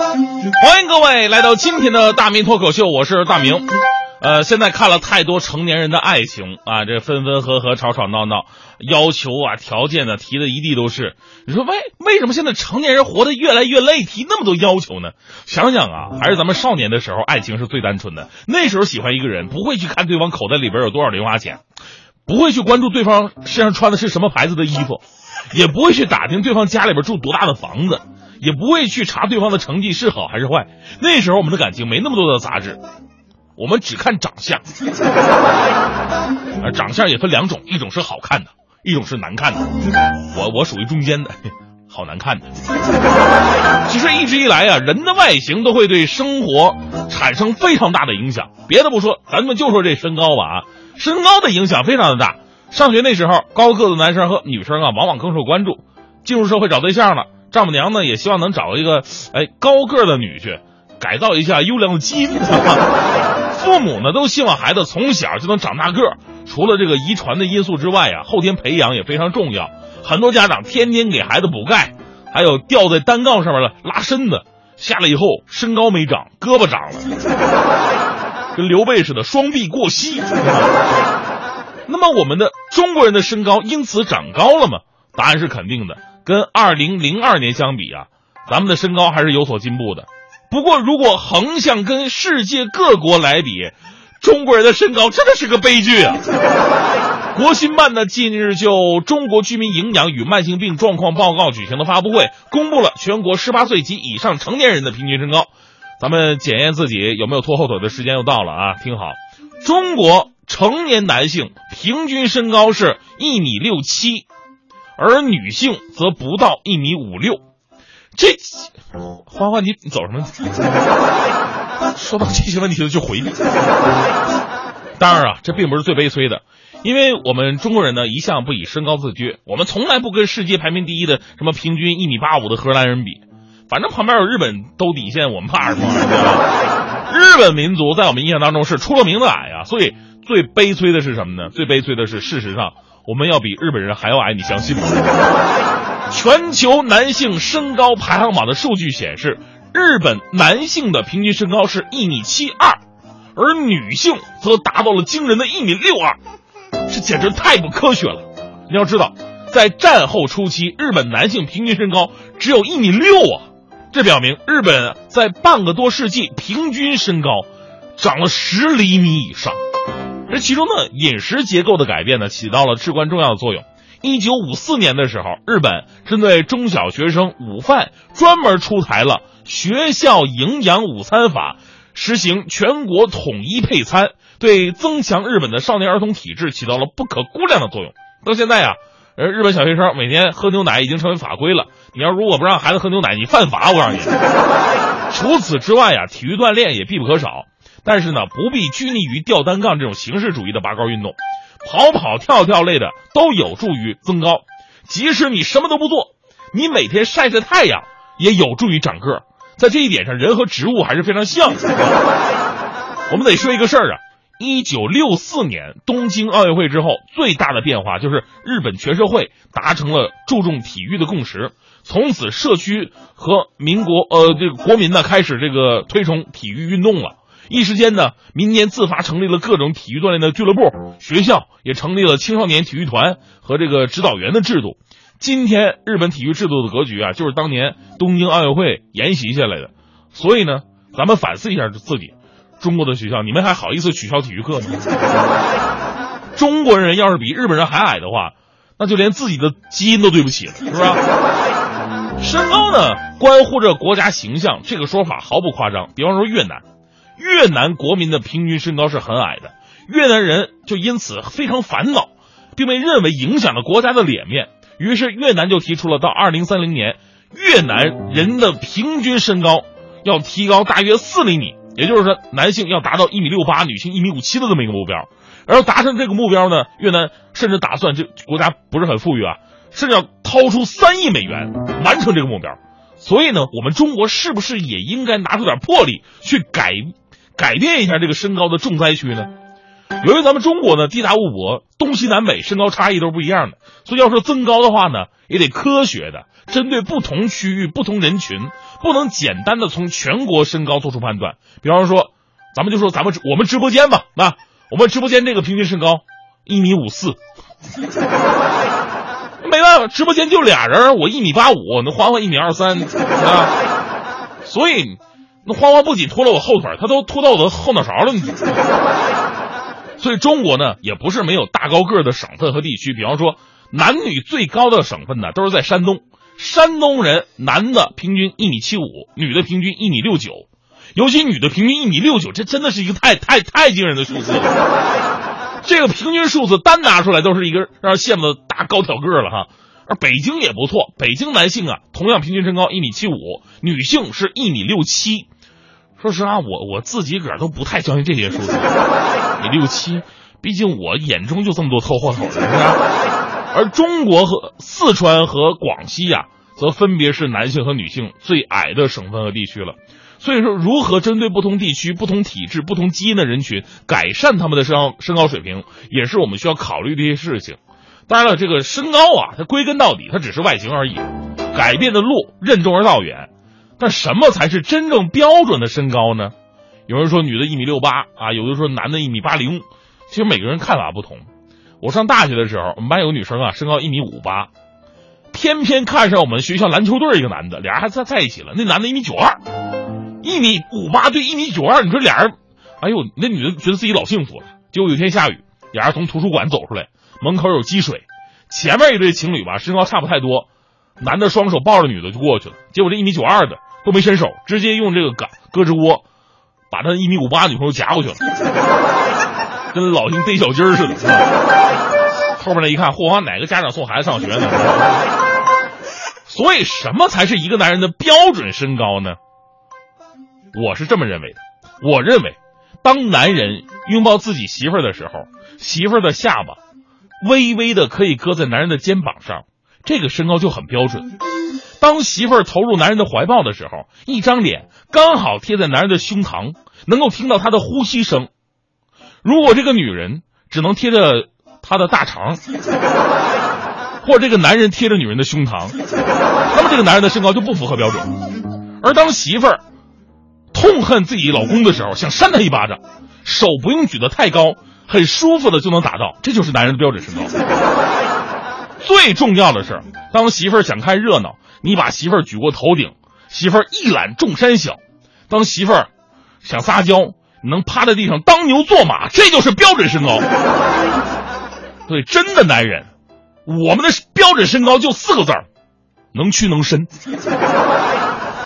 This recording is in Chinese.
欢迎各位来到今天的大明脱口秀，我是大明。呃，现在看了太多成年人的爱情啊，这分分合合、吵吵闹闹，要求啊、条件呢提的一地都是。你说为为什么现在成年人活得越来越累，提那么多要求呢？想想啊，还是咱们少年的时候，爱情是最单纯的。那时候喜欢一个人，不会去看对方口袋里边有多少零花钱，不会去关注对方身上穿的是什么牌子的衣服，也不会去打听对方家里边住多大的房子。也不会去查对方的成绩是好还是坏。那时候我们的感情没那么多的杂质，我们只看长相。而长相也分两种，一种是好看的，一种是难看的。我我属于中间的，好难看的。其实一直以来啊，人的外形都会对生活产生非常大的影响。别的不说，咱们就说这身高吧啊，身高的影响非常的大。上学那时候，高个子男生和女生啊，往往更受关注。进入社会找对象了。丈母娘呢也希望能找一个哎高个的女婿，改造一下优良的基因。父母呢都希望孩子从小就能长大个儿。除了这个遗传的因素之外啊，后天培养也非常重要。很多家长天天给孩子补钙，还有吊在单杠上面的拉身子，下来以后身高没长，胳膊长了，跟刘备似的，双臂过膝。那么我们的中国人的身高因此长高了吗？答案是肯定的。跟二零零二年相比啊，咱们的身高还是有所进步的。不过，如果横向跟世界各国来比，中国人的身高真的是个悲剧啊！国新办呢近日就《中国居民营养与慢性病状况报告》举行的发布会，公布了全国十八岁及以上成年人的平均身高。咱们检验自己有没有拖后腿的时间又到了啊！听好，中国成年男性平均身高是一米六七。而女性则不到一米五六，这欢欢你你走什么？说到这些问题了就回避。当然啊，这并不是最悲催的，因为我们中国人呢一向不以身高自居，我们从来不跟世界排名第一的什么平均一米八五的荷兰人比，反正旁边有日本兜底线，我们怕什么？日本民族在我们印象当中是出了名的矮啊，所以最悲催的是什么呢？最悲催的是事实上。我们要比日本人还要矮，你相信吗？全球男性身高排行榜的数据显示，日本男性的平均身高是一米七二，而女性则达到了惊人的一米六二，这简直太不科学了。你要知道，在战后初期，日本男性平均身高只有一米六啊，这表明日本在半个多世纪平均身高长了十厘米以上。这其中呢，饮食结构的改变呢，起到了至关重要的作用。一九五四年的时候，日本针对中小学生午饭专门出台了学校营养午餐法，实行全国统一配餐，对增强日本的少年儿童体质起到了不可估量的作用。到现在呀，呃，日本小学生每天喝牛奶已经成为法规了。你要如果不让孩子喝牛奶，你犯法，我告诉你。除此之外呀，体育锻炼也必不可少。但是呢，不必拘泥于吊单杠这种形式主义的拔高运动，跑跑跳跳类的都有助于增高。即使你什么都不做，你每天晒晒太阳也有助于长个。在这一点上，人和植物还是非常像。我们得说一个事儿啊，一九六四年东京奥运会之后，最大的变化就是日本全社会达成了注重体育的共识，从此社区和民国呃这个国民呢开始这个推崇体育运动了。一时间呢，民间自发成立了各种体育锻炼的俱乐部，学校也成立了青少年体育团和这个指导员的制度。今天日本体育制度的格局啊，就是当年东京奥运会沿袭下来的。所以呢，咱们反思一下自己，中国的学校，你们还好意思取消体育课吗？中国人要是比日本人还矮的话，那就连自己的基因都对不起了，是不是？身高呢，关乎着国家形象，这个说法毫不夸张。比方说越南。越南国民的平均身高是很矮的，越南人就因此非常烦恼，并被认为影响了国家的脸面。于是越南就提出了到二零三零年，越南人的平均身高要提高大约四厘米，也就是说，男性要达到一米六八，女性一米五七的这么一个目标。而要达成这个目标呢，越南甚至打算这国家不是很富裕啊，甚至要掏出三亿美元完成这个目标。所以呢，我们中国是不是也应该拿出点魄力去改？改变一下这个身高的重灾区呢？由于咱们中国呢地大物博，东西南北身高差异都是不一样的，所以要说增高的话呢，也得科学的针对不同区域、不同人群，不能简单的从全国身高做出判断。比方说，咱们就说咱们我们直播间吧，那我们直播间这个平均身高一米五四，没办法，直播间就俩人，我一米八五，那欢欢一米二三啊，所以那欢欢不仅拖了我后腿，他都拖到我的后脑勺了。所以中国呢，也不是没有大高个的省份和地区。比方说，男女最高的省份呢，都是在山东。山东人男的平均一米七五，女的平均一米六九，尤其女的平均一米六九，这真的是一个太太太惊人的数字。这个平均数字单拿出来都是一个让人羡慕的大高挑个了哈。而北京也不错，北京男性啊，同样平均身高一米七五，女性是一米六七。说实话，我我自己个儿都不太相信这些数字，你六七，毕竟我眼中就这么多凑合口的，是吧？而中国和四川和广西呀，则分别是男性和女性最矮的省份和地区了。所以说，如何针对不同地区、不同体质、不同基因的人群，改善他们的身高身高水平，也是我们需要考虑的一些事情。当然了，这个身高啊，它归根到底，它只是外形而已，改变的路任重而道远。但什么才是真正标准的身高呢？有人说女的一米六八啊，有的说男的一米八零，其实每个人看法不同。我上大学的时候，我们班有个女生啊，身高一米五八，偏偏看上我们学校篮球队一个男的，俩人还在在一起了。那男的一米九二，一米五八对一米九二，你说俩人，哎呦，那女的觉得自己老幸福了。结果有一天下雨，俩人从图书馆走出来，门口有积水，前面一对情侣吧，身高差不太多，男的双手抱着女的就过去了，结果这一米九二的。都没伸手，直接用这个杆胳肢窝，把他一米五八的女朋友夹过去了，跟老鹰逮小鸡似的。后面那一看，嚯，哪个家长送孩子上学呢？所以，什么才是一个男人的标准身高呢？我是这么认为的。我认为，当男人拥抱自己媳妇儿的时候，媳妇儿的下巴微微的可以搁在男人的肩膀上，这个身高就很标准。当媳妇儿投入男人的怀抱的时候，一张脸刚好贴在男人的胸膛，能够听到他的呼吸声。如果这个女人只能贴着他的大肠，或这个男人贴着女人的胸膛，那么这个男人的身高就不符合标准。而当媳妇儿痛恨自己老公的时候，想扇他一巴掌，手不用举得太高，很舒服的就能达到，这就是男人的标准身高。最重要的是，当媳妇儿想看热闹。你把媳妇儿举过头顶，媳妇儿一览众山小。当媳妇儿想撒娇，能趴在地上当牛做马，这就是标准身高。对，真的男人，我们的标准身高就四个字儿：能屈能伸。